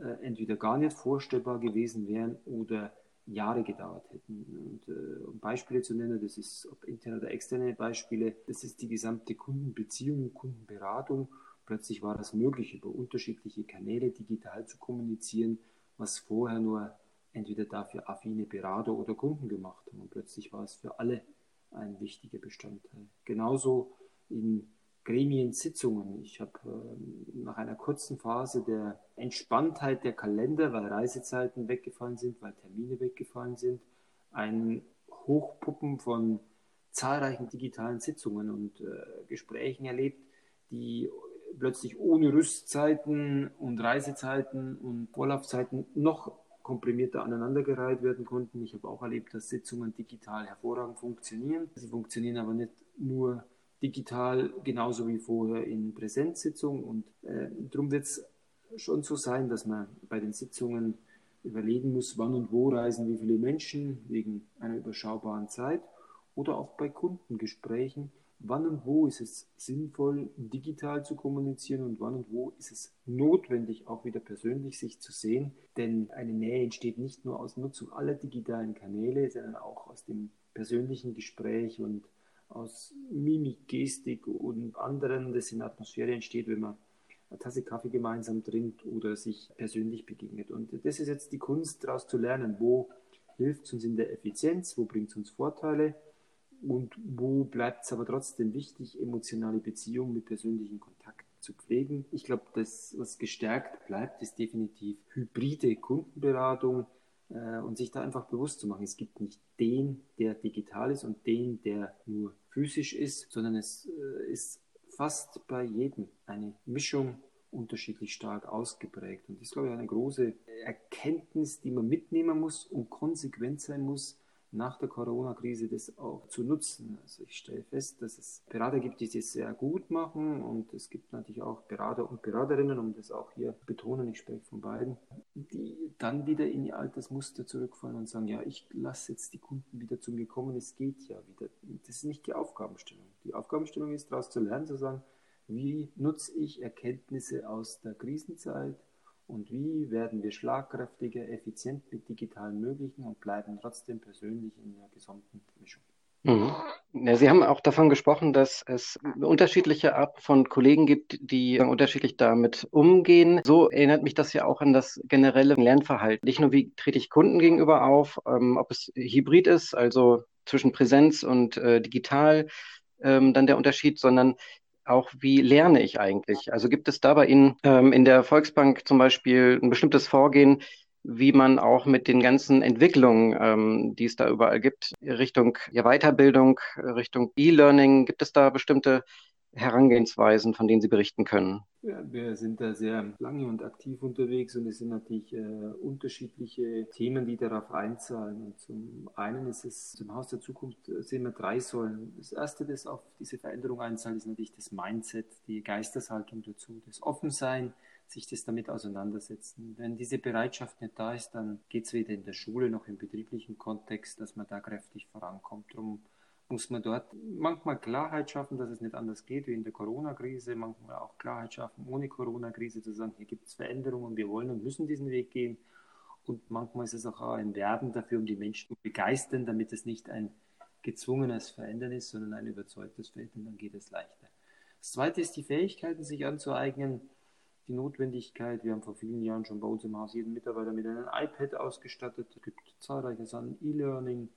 äh, entweder gar nicht vorstellbar gewesen wären oder Jahre gedauert hätten. Und äh, um Beispiele zu nennen, das ist ob interne oder externe Beispiele, das ist die gesamte Kundenbeziehung, Kundenberatung. Plötzlich war das möglich, über unterschiedliche Kanäle digital zu kommunizieren, was vorher nur entweder dafür affine Berater oder Kunden gemacht haben. Und plötzlich war es für alle ein wichtiger Bestandteil. Genauso in Gremiensitzungen. Ich habe äh, nach einer kurzen Phase der Entspanntheit der Kalender, weil Reisezeiten weggefallen sind, weil Termine weggefallen sind, ein Hochpuppen von zahlreichen digitalen Sitzungen und äh, Gesprächen erlebt, die plötzlich ohne Rüstzeiten und Reisezeiten und Vorlaufzeiten noch komprimierter aneinandergereiht werden konnten. Ich habe auch erlebt, dass Sitzungen digital hervorragend funktionieren. Sie funktionieren aber nicht nur digital genauso wie vorher in Präsenzsitzungen. Und äh, darum wird es schon so sein, dass man bei den Sitzungen überlegen muss, wann und wo reisen wie viele Menschen wegen einer überschaubaren Zeit. Oder auch bei Kundengesprächen, wann und wo ist es sinnvoll, digital zu kommunizieren und wann und wo ist es notwendig, auch wieder persönlich sich zu sehen. Denn eine Nähe entsteht nicht nur aus Nutzung aller digitalen Kanäle, sondern auch aus dem persönlichen Gespräch und aus Mimik, Gestik und anderen, das in der Atmosphäre entsteht, wenn man eine Tasse Kaffee gemeinsam trinkt oder sich persönlich begegnet. Und das ist jetzt die Kunst, daraus zu lernen, wo hilft es uns in der Effizienz, wo bringt es uns Vorteile und wo bleibt es aber trotzdem wichtig, emotionale Beziehungen mit persönlichen Kontakt zu pflegen. Ich glaube, das, was gestärkt bleibt, ist definitiv hybride Kundenberatung, äh, und sich da einfach bewusst zu machen, es gibt nicht den, der digital ist und den, der nur physisch ist, sondern es äh, ist fast bei jedem eine Mischung unterschiedlich stark ausgeprägt. Und das ist, glaube ich, eine große Erkenntnis, die man mitnehmen muss und konsequent sein muss, nach der Corona-Krise das auch zu nutzen. Also ich stelle fest, dass es Berater gibt, die das sehr gut machen und es gibt natürlich auch Berater und Beraterinnen, um das auch hier betonen, ich spreche von beiden, die dann wieder in ihr altes Muster zurückfallen und sagen, ja, ich lasse jetzt die Kunden wieder zu mir kommen, es geht ja wieder. Das ist nicht die Aufgabenstellung. Die Aufgabenstellung ist daraus zu lernen, zu sagen, wie nutze ich Erkenntnisse aus der Krisenzeit, und wie werden wir schlagkräftiger, effizient mit digitalen Möglichen und bleiben trotzdem persönlich in einer gesunden Mischung. Mhm. Ja, Sie haben auch davon gesprochen, dass es unterschiedliche Arten von Kollegen gibt, die unterschiedlich damit umgehen. So erinnert mich das ja auch an das generelle Lernverhalten. Nicht nur, wie trete ich Kunden gegenüber auf, ähm, ob es hybrid ist, also zwischen Präsenz und äh, digital, ähm, dann der Unterschied, sondern auch, wie lerne ich eigentlich? Also gibt es da bei Ihnen ähm, in der Volksbank zum Beispiel ein bestimmtes Vorgehen, wie man auch mit den ganzen Entwicklungen, ähm, die es da überall gibt, Richtung ja, Weiterbildung, Richtung E-Learning, gibt es da bestimmte Herangehensweisen, von denen Sie berichten können? Ja, wir sind da sehr lange und aktiv unterwegs und es sind natürlich äh, unterschiedliche Themen, die darauf einzahlen. Und zum einen ist es zum Haus der Zukunft äh, sehen wir drei Säulen. Das erste, das auf diese Veränderung einzahlt, ist natürlich das Mindset, die Geisteshaltung dazu, das Offensein, sich das damit auseinandersetzen. Wenn diese Bereitschaft nicht da ist, dann geht es weder in der Schule noch im betrieblichen Kontext, dass man da kräftig vorankommt. Darum muss man dort manchmal Klarheit schaffen, dass es nicht anders geht wie in der Corona-Krise, manchmal auch Klarheit schaffen, ohne Corona-Krise zu sagen, hier gibt es Veränderungen, wir wollen und müssen diesen Weg gehen. Und manchmal ist es auch ein Werben dafür, um die Menschen zu begeistern, damit es nicht ein gezwungenes Verändern ist, sondern ein überzeugtes Verändern, dann geht es leichter. Das zweite ist die Fähigkeiten, sich anzueignen, die Notwendigkeit. Wir haben vor vielen Jahren schon bei uns im Haus jeden Mitarbeiter mit einem iPad ausgestattet. Es gibt zahlreiche Sachen, E-Learning,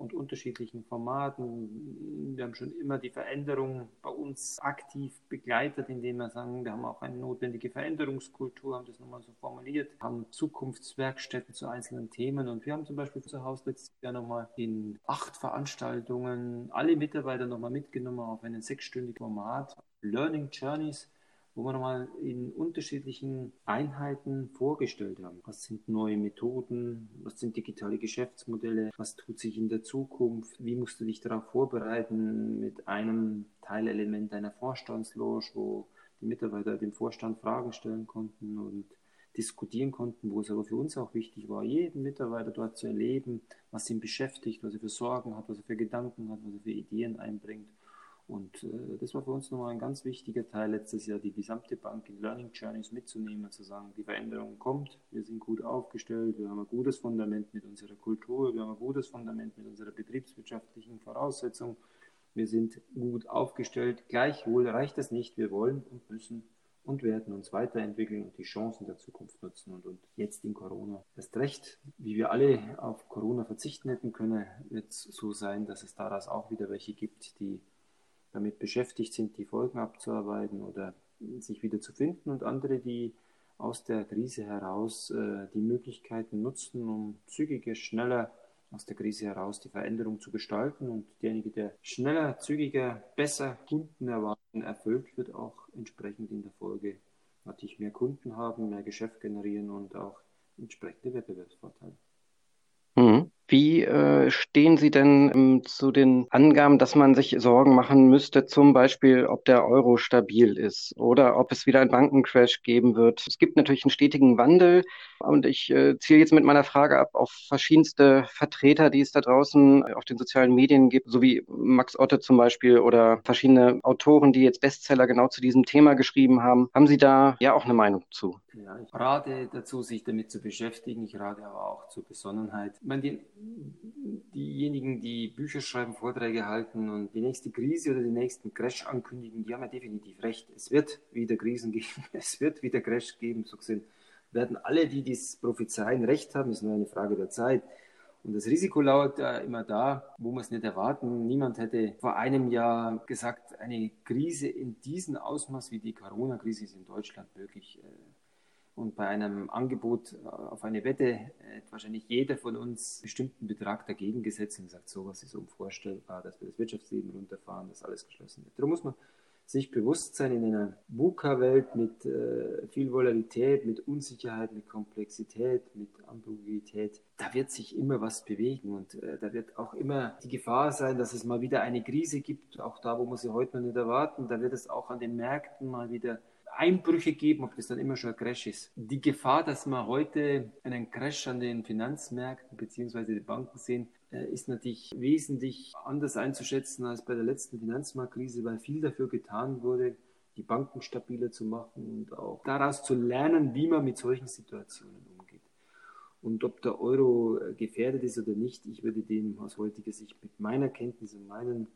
und unterschiedlichen Formaten. Wir haben schon immer die Veränderung bei uns aktiv begleitet, indem wir sagen, wir haben auch eine notwendige Veränderungskultur, haben das nochmal so formuliert, haben Zukunftswerkstätten zu einzelnen Themen und wir haben zum Beispiel zu Hause letztes Jahr nochmal in acht Veranstaltungen alle Mitarbeiter nochmal mitgenommen auf einen sechsstündigen Format, Learning Journeys wo wir nochmal in unterschiedlichen Einheiten vorgestellt haben. Was sind neue Methoden? Was sind digitale Geschäftsmodelle? Was tut sich in der Zukunft? Wie musst du dich darauf vorbereiten mit einem Teilelement einer Vorstandsloge, wo die Mitarbeiter dem Vorstand Fragen stellen konnten und diskutieren konnten, wo es aber für uns auch wichtig war, jeden Mitarbeiter dort zu erleben, was ihn beschäftigt, was er für Sorgen hat, was er für Gedanken hat, was er für Ideen einbringt und äh, das war für uns nochmal ein ganz wichtiger Teil letztes Jahr, die gesamte Bank in Learning Journeys mitzunehmen zu sagen, die Veränderung kommt, wir sind gut aufgestellt, wir haben ein gutes Fundament mit unserer Kultur, wir haben ein gutes Fundament mit unserer betriebswirtschaftlichen Voraussetzung, wir sind gut aufgestellt. Gleichwohl reicht es nicht, wir wollen und müssen und werden uns weiterentwickeln und die Chancen der Zukunft nutzen. Und, und jetzt in Corona erst recht, wie wir alle auf Corona verzichten hätten können, wird es so sein, dass es daraus auch wieder welche gibt, die damit beschäftigt sind, die Folgen abzuarbeiten oder sich wieder zu finden und andere, die aus der Krise heraus äh, die Möglichkeiten nutzen, um zügiger, schneller aus der Krise heraus die Veränderung zu gestalten und derjenige, der schneller, zügiger, besser Kunden erwarten erfüllt, wird auch entsprechend in der Folge natürlich mehr Kunden haben, mehr Geschäft generieren und auch entsprechende Wettbewerbsvorteile. Mhm. Wie äh, stehen Sie denn ähm, zu den Angaben, dass man sich Sorgen machen müsste, zum Beispiel, ob der Euro stabil ist oder ob es wieder einen Bankencrash geben wird? Es gibt natürlich einen stetigen Wandel und ich äh, ziele jetzt mit meiner Frage ab auf verschiedenste Vertreter, die es da draußen auf den sozialen Medien gibt, so wie Max Otte zum Beispiel oder verschiedene Autoren, die jetzt Bestseller genau zu diesem Thema geschrieben haben. Haben Sie da ja auch eine Meinung zu? Ja, ich rate dazu, sich damit zu beschäftigen. Ich rate aber auch zur Besonnenheit. Meine, die, diejenigen, die Bücher schreiben, Vorträge halten und die nächste Krise oder den nächsten Crash ankündigen, die haben ja definitiv recht. Es wird wieder Krisen geben, es wird wieder Crash geben. So gesehen werden alle, die dies prophezeien, recht haben. ist nur eine Frage der Zeit. Und das Risiko lauert da immer da, wo wir es nicht erwarten. Niemand hätte vor einem Jahr gesagt, eine Krise in diesem Ausmaß wie die Corona-Krise ist in Deutschland möglich. Äh, und bei einem Angebot äh, auf eine Wette hat wahrscheinlich jeder von uns einen bestimmten Betrag dagegen gesetzt und sagt, sowas ist unvorstellbar, dass wir das Wirtschaftsleben runterfahren, dass alles geschlossen wird. Darum muss man sich bewusst sein, in einer VUCA-Welt mit äh, viel Volatilität, mit Unsicherheit, mit Komplexität, mit Ambiguität, da wird sich immer was bewegen und äh, da wird auch immer die Gefahr sein, dass es mal wieder eine Krise gibt, auch da, wo wir sie heute noch nicht erwarten. Da wird es auch an den Märkten mal wieder Einbrüche geben, ob das dann immer schon ein Crash ist. Die Gefahr, dass wir heute einen Crash an den Finanzmärkten bzw. den Banken sehen, äh, ist natürlich wesentlich anders einzuschätzen als bei der letzten Finanzmarktkrise, weil viel dafür getan wurde, die Banken stabiler zu machen und auch daraus zu lernen, wie man mit solchen Situationen umgeht. Und ob der Euro äh, gefährdet ist oder nicht, ich würde dem aus heutiger Sicht mit meiner Kenntnis und meinen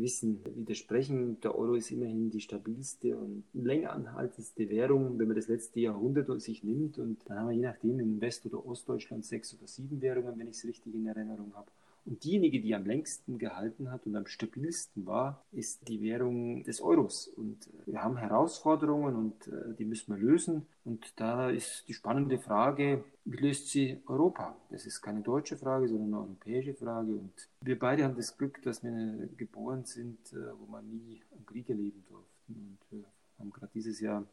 Wissen widersprechen. Der Euro ist immerhin die stabilste und länger anhaltendste Währung, wenn man das letzte Jahrhundert sich nimmt. Und dann haben wir je nachdem in West- oder Ostdeutschland sechs oder sieben Währungen, wenn ich es richtig in Erinnerung habe. Und diejenige, die am längsten gehalten hat und am stabilsten war, ist die Währung des Euros. Und äh, wir haben Herausforderungen und äh, die müssen wir lösen. Und da ist die spannende Frage, wie löst sie Europa? Das ist keine deutsche Frage, sondern eine europäische Frage. Und wir beide haben das Glück, dass wir geboren sind, äh, wo wir nie am Krieg erleben durften. Und wir haben gerade dieses Jahr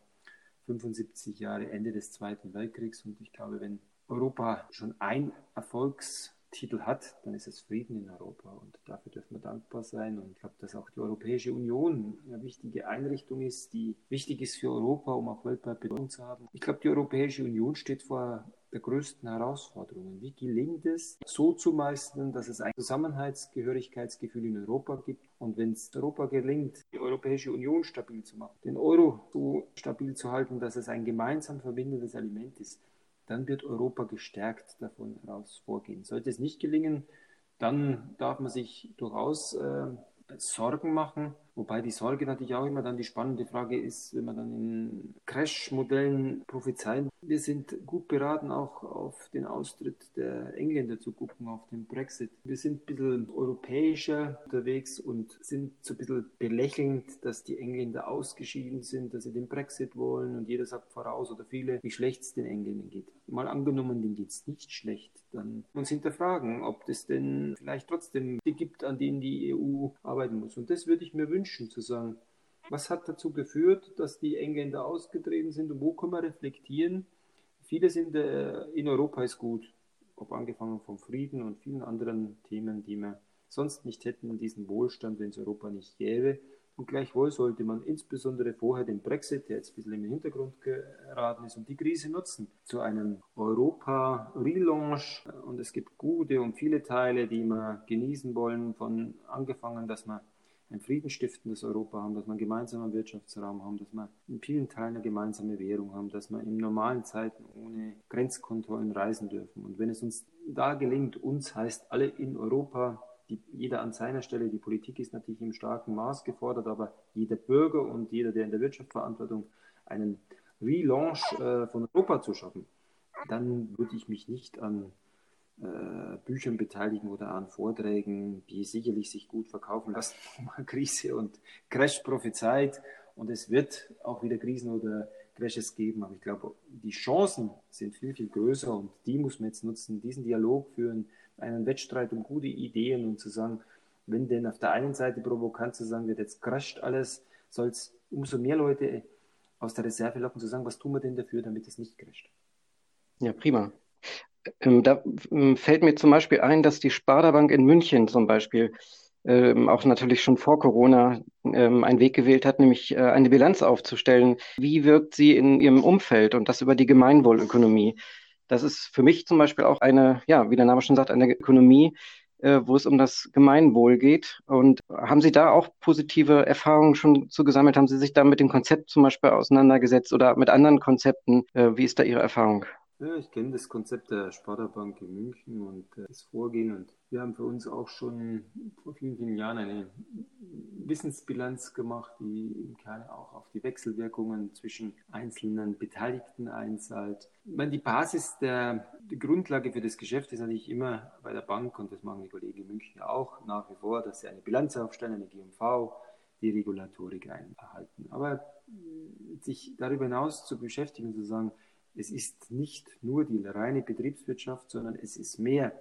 75 Jahre Ende des Zweiten Weltkriegs. Und ich glaube, wenn Europa schon ein Erfolgs Titel hat, dann ist es Frieden in Europa und dafür dürfen wir dankbar sein. Und ich glaube, dass auch die Europäische Union eine wichtige Einrichtung ist, die wichtig ist für Europa, um auch weltweit Bedeutung zu haben. Ich glaube, die Europäische Union steht vor der größten Herausforderungen. Wie gelingt es, so zu meistern, dass es ein Zusammenhaltsgehörigkeitsgefühl in Europa gibt? Und wenn es Europa gelingt, die Europäische Union stabil zu machen, den Euro so stabil zu halten, dass es ein gemeinsam verbindendes Element ist, dann wird Europa gestärkt davon heraus vorgehen. Sollte es nicht gelingen, dann darf man sich durchaus äh, Sorgen machen. Wobei die Sorge natürlich auch immer dann die spannende Frage ist, wenn man dann in Crash-Modellen prophezeien. Wir sind gut beraten, auch auf den Austritt der Engländer zu gucken, auf den Brexit. Wir sind ein bisschen europäischer unterwegs und sind so ein bisschen belächelnd, dass die Engländer ausgeschieden sind, dass sie den Brexit wollen und jeder sagt voraus oder viele, wie schlecht es den Engländern geht. Mal angenommen, denen geht es nicht schlecht, dann uns hinterfragen, ob es denn vielleicht trotzdem die gibt, an denen die EU arbeiten muss. Und das würde ich mir wünschen wünschen, zu sagen, was hat dazu geführt, dass die Engländer ausgetreten sind und wo können wir reflektieren? Vieles in, der, in Europa ist gut, ob angefangen vom Frieden und vielen anderen Themen, die wir sonst nicht hätten, diesen Wohlstand, wenn es Europa nicht gäbe. Und gleichwohl sollte man insbesondere vorher den Brexit, der jetzt ein bisschen im Hintergrund geraten ist, und die Krise nutzen zu einem Europa-Relaunch. Und es gibt gute und viele Teile, die wir genießen wollen, von angefangen, dass man ein friedensstiftendes Europa haben, dass wir einen gemeinsamen Wirtschaftsraum haben, dass wir in vielen Teilen eine gemeinsame Währung haben, dass wir in normalen Zeiten ohne Grenzkontrollen reisen dürfen. Und wenn es uns da gelingt, uns heißt alle in Europa, die, jeder an seiner Stelle, die Politik ist natürlich im starken Maß gefordert, aber jeder Bürger und jeder, der in der Wirtschaft Verantwortung einen Relaunch äh, von Europa zu schaffen, dann würde ich mich nicht an äh, Büchern beteiligen oder an Vorträgen, die sicherlich sich gut verkaufen lassen, wo man Krise und Crash prophezeit. Und es wird auch wieder Krisen oder Crashes geben. Aber ich glaube, die Chancen sind viel, viel größer und die muss man jetzt nutzen, diesen Dialog führen, einen Wettstreit um gute Ideen und zu sagen, wenn denn auf der einen Seite provokant zu sagen wird, jetzt crasht alles, soll es umso mehr Leute aus der Reserve locken, zu sagen, was tun wir denn dafür, damit es nicht crasht. Ja, prima. Ähm, da ähm, fällt mir zum Beispiel ein, dass die Sparda Bank in München zum Beispiel ähm, auch natürlich schon vor Corona ähm, einen Weg gewählt hat, nämlich äh, eine Bilanz aufzustellen. Wie wirkt sie in ihrem Umfeld und das über die Gemeinwohlökonomie? Das ist für mich zum Beispiel auch eine, ja, wie der Name schon sagt, eine Ökonomie, äh, wo es um das Gemeinwohl geht. Und haben Sie da auch positive Erfahrungen schon zu gesammelt? Haben Sie sich da mit dem Konzept zum Beispiel auseinandergesetzt oder mit anderen Konzepten? Äh, wie ist da Ihre Erfahrung? Ja, ich kenne das Konzept der Sparda Bank in München und äh, das Vorgehen. Und wir haben für uns auch schon vor vielen, vielen Jahren eine Wissensbilanz gemacht, die im Kern auch auf die Wechselwirkungen zwischen einzelnen Beteiligten einzahlt. Ich meine, die Basis, der, die Grundlage für das Geschäft ist natürlich immer bei der Bank, und das machen die Kollegen in München auch nach wie vor, dass sie eine Bilanz aufstellen, eine GMV, die Regulatorik einhalten. Aber sich darüber hinaus zu beschäftigen, zu sagen, es ist nicht nur die reine Betriebswirtschaft, sondern es ist mehr.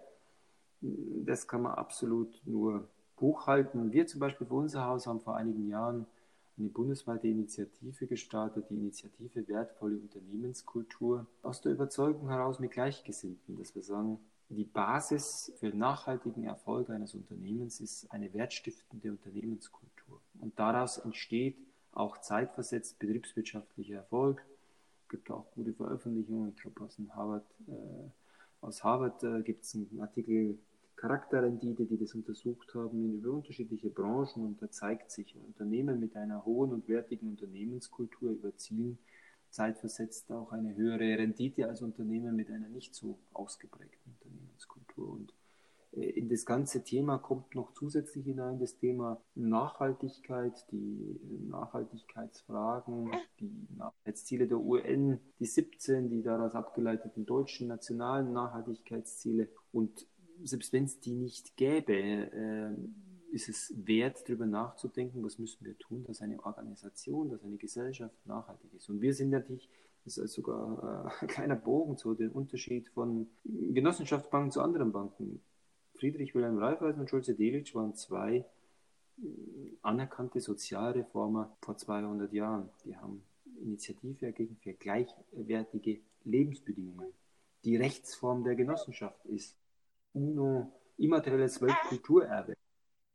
Das kann man absolut nur hochhalten. Wir zum Beispiel für unser Haus haben vor einigen Jahren eine bundesweite Initiative gestartet, die Initiative Wertvolle Unternehmenskultur, aus der Überzeugung heraus mit Gleichgesinnten, dass wir sagen, die Basis für nachhaltigen Erfolg eines Unternehmens ist eine wertstiftende Unternehmenskultur. Und daraus entsteht auch zeitversetzt betriebswirtschaftlicher Erfolg, gibt auch gute Veröffentlichungen. Ich glaube, aus Harvard, äh, Harvard äh, gibt es einen Artikel Charakterrendite, die das untersucht haben über unterschiedliche Branchen und da zeigt sich, Unternehmen mit einer hohen und wertigen Unternehmenskultur überzielen zeitversetzt auch eine höhere Rendite als Unternehmen mit einer nicht so ausgeprägten Unternehmenskultur. Und äh, in das ganze Thema kommt noch zusätzlich hinein das Thema Nachhaltigkeit, die Nachhaltigkeitsfragen, die Nachhaltigkeitsziele der UN, die 17, die daraus abgeleiteten deutschen nationalen Nachhaltigkeitsziele. Und selbst wenn es die nicht gäbe, äh, ist es wert, darüber nachzudenken, was müssen wir tun, dass eine Organisation, dass eine Gesellschaft nachhaltig ist. Und wir sind natürlich, das ist sogar äh, ein kleiner Bogen zu dem Unterschied von Genossenschaftsbanken zu anderen Banken. Friedrich Wilhelm Raiffeisen und Schulze Delitzsch waren zwei äh, anerkannte Sozialreformer vor 200 Jahren. Die haben Initiative ergeben für gleichwertige Lebensbedingungen. Die Rechtsform der Genossenschaft ist UNO immaterielles Weltkulturerbe.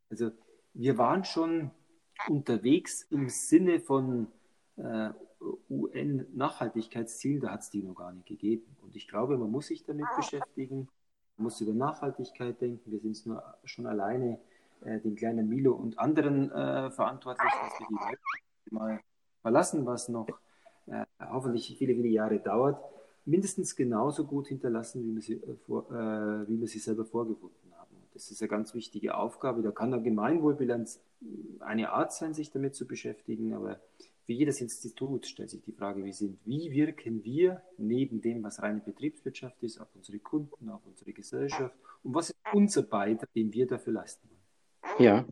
Also wir waren schon unterwegs im Sinne von äh, UN-Nachhaltigkeitszielen, da hat es die noch gar nicht gegeben. Und ich glaube, man muss sich damit beschäftigen muss über Nachhaltigkeit denken. Wir sind nur schon alleine äh, den kleinen Milo und anderen äh, verantwortlich, dass wir die Welt mal verlassen, was noch äh, hoffentlich viele, viele Jahre dauert, mindestens genauso gut hinterlassen, wie wir sie, äh, vor, äh, wie wir sie selber vorgefunden haben. Das ist eine ganz wichtige Aufgabe. Da kann eine Gemeinwohlbilanz eine Art sein, sich damit zu beschäftigen, aber für jedes Institut stellt sich die Frage, wie, sind, wie wirken wir neben dem, was reine Betriebswirtschaft ist, auf unsere Kunden, auf unsere Gesellschaft und was ist unser Beitrag, den wir dafür leisten wollen. Ja.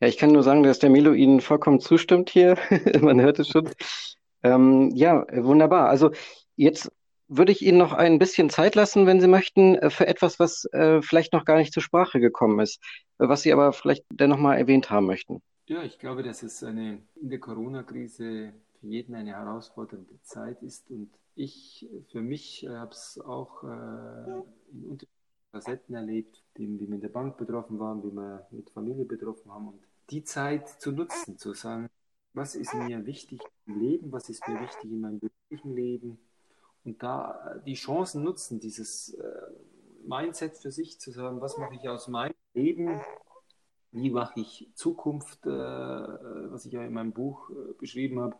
ja, ich kann nur sagen, dass der Milo Ihnen vollkommen zustimmt hier. Man hört es schon. Ähm, ja, wunderbar. Also jetzt würde ich Ihnen noch ein bisschen Zeit lassen, wenn Sie möchten, äh, für etwas, was äh, vielleicht noch gar nicht zur Sprache gekommen ist, was Sie aber vielleicht dennoch mal erwähnt haben möchten. Ja, ich glaube, dass es eine, in der Corona-Krise für jeden eine herausfordernde Zeit ist. Und ich für mich habe es auch äh, in unterschiedlichen Facetten erlebt, wie wir in der Bank betroffen waren, wie wir mit Familie betroffen haben. Und die Zeit zu nutzen, zu sagen, was ist mir wichtig im Leben, was ist mir wichtig in meinem beruflichen Leben. Und da die Chancen nutzen, dieses äh, Mindset für sich zu sagen, was mache ich aus meinem Leben wie mache ich Zukunft, äh, was ich ja in meinem Buch äh, beschrieben habe.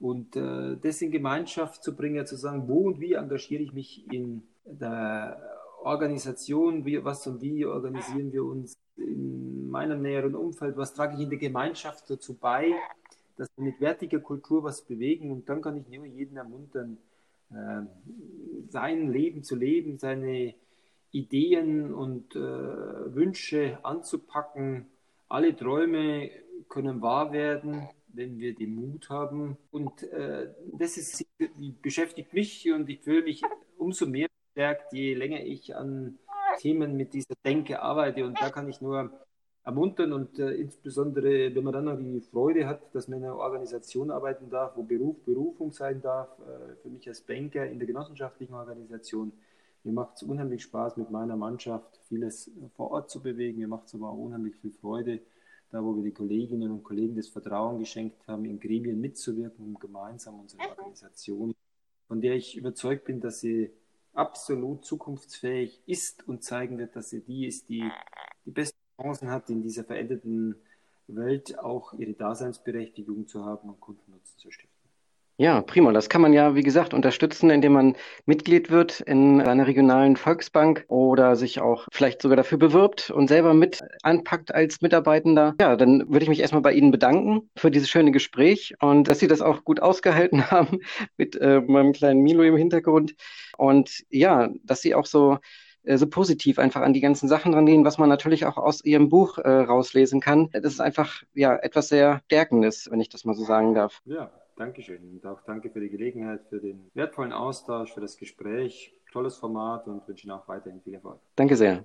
Und äh, das in Gemeinschaft zu bringen, zu sagen, wo und wie engagiere ich mich in der Organisation, wie, was und wie organisieren wir uns in meinem näheren Umfeld, was trage ich in der Gemeinschaft dazu bei, dass wir mit wertiger Kultur was bewegen? Und dann kann ich nur jeden ermuntern, äh, sein Leben zu leben, seine Ideen und äh, Wünsche anzupacken. Alle Träume können wahr werden, wenn wir den Mut haben. Und äh, das ist, beschäftigt mich und ich fühle mich umso mehr bestärkt, je länger ich an Themen mit dieser Denke arbeite. Und da kann ich nur ermuntern und äh, insbesondere, wenn man dann noch die Freude hat, dass man in einer Organisation arbeiten darf, wo Beruf Berufung sein darf, äh, für mich als Banker in der genossenschaftlichen Organisation, mir macht es unheimlich Spaß, mit meiner Mannschaft vieles vor Ort zu bewegen. Mir macht es aber auch unheimlich viel Freude, da wo wir die Kolleginnen und Kollegen das Vertrauen geschenkt haben, in Gremien mitzuwirken, um gemeinsam unsere Organisation, von der ich überzeugt bin, dass sie absolut zukunftsfähig ist und zeigen wird, dass sie die ist, die die besten Chancen hat, in dieser veränderten Welt auch ihre Daseinsberechtigung zu haben und Kundennutzen zu stiften. Ja, prima. Das kann man ja, wie gesagt, unterstützen, indem man Mitglied wird in einer regionalen Volksbank oder sich auch vielleicht sogar dafür bewirbt und selber mit anpackt als Mitarbeitender. Ja, dann würde ich mich erstmal bei Ihnen bedanken für dieses schöne Gespräch und dass Sie das auch gut ausgehalten haben mit äh, meinem kleinen Milo im Hintergrund. Und ja, dass Sie auch so äh, so positiv einfach an die ganzen Sachen rangehen, was man natürlich auch aus ihrem Buch äh, rauslesen kann. Das ist einfach ja etwas sehr Stärkendes, wenn ich das mal so sagen darf. Ja, Dankeschön und auch danke für die Gelegenheit, für den wertvollen Austausch, für das Gespräch. Tolles Format und wünsche Ihnen auch weiterhin viel Erfolg. Danke sehr.